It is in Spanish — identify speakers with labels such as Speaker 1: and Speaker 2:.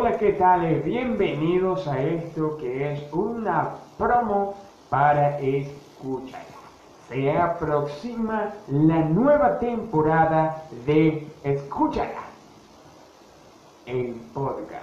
Speaker 1: Hola, ¿qué tal? Bienvenidos a esto que es una promo para escuchar. Se aproxima la nueva temporada de Escúchala, el podcast.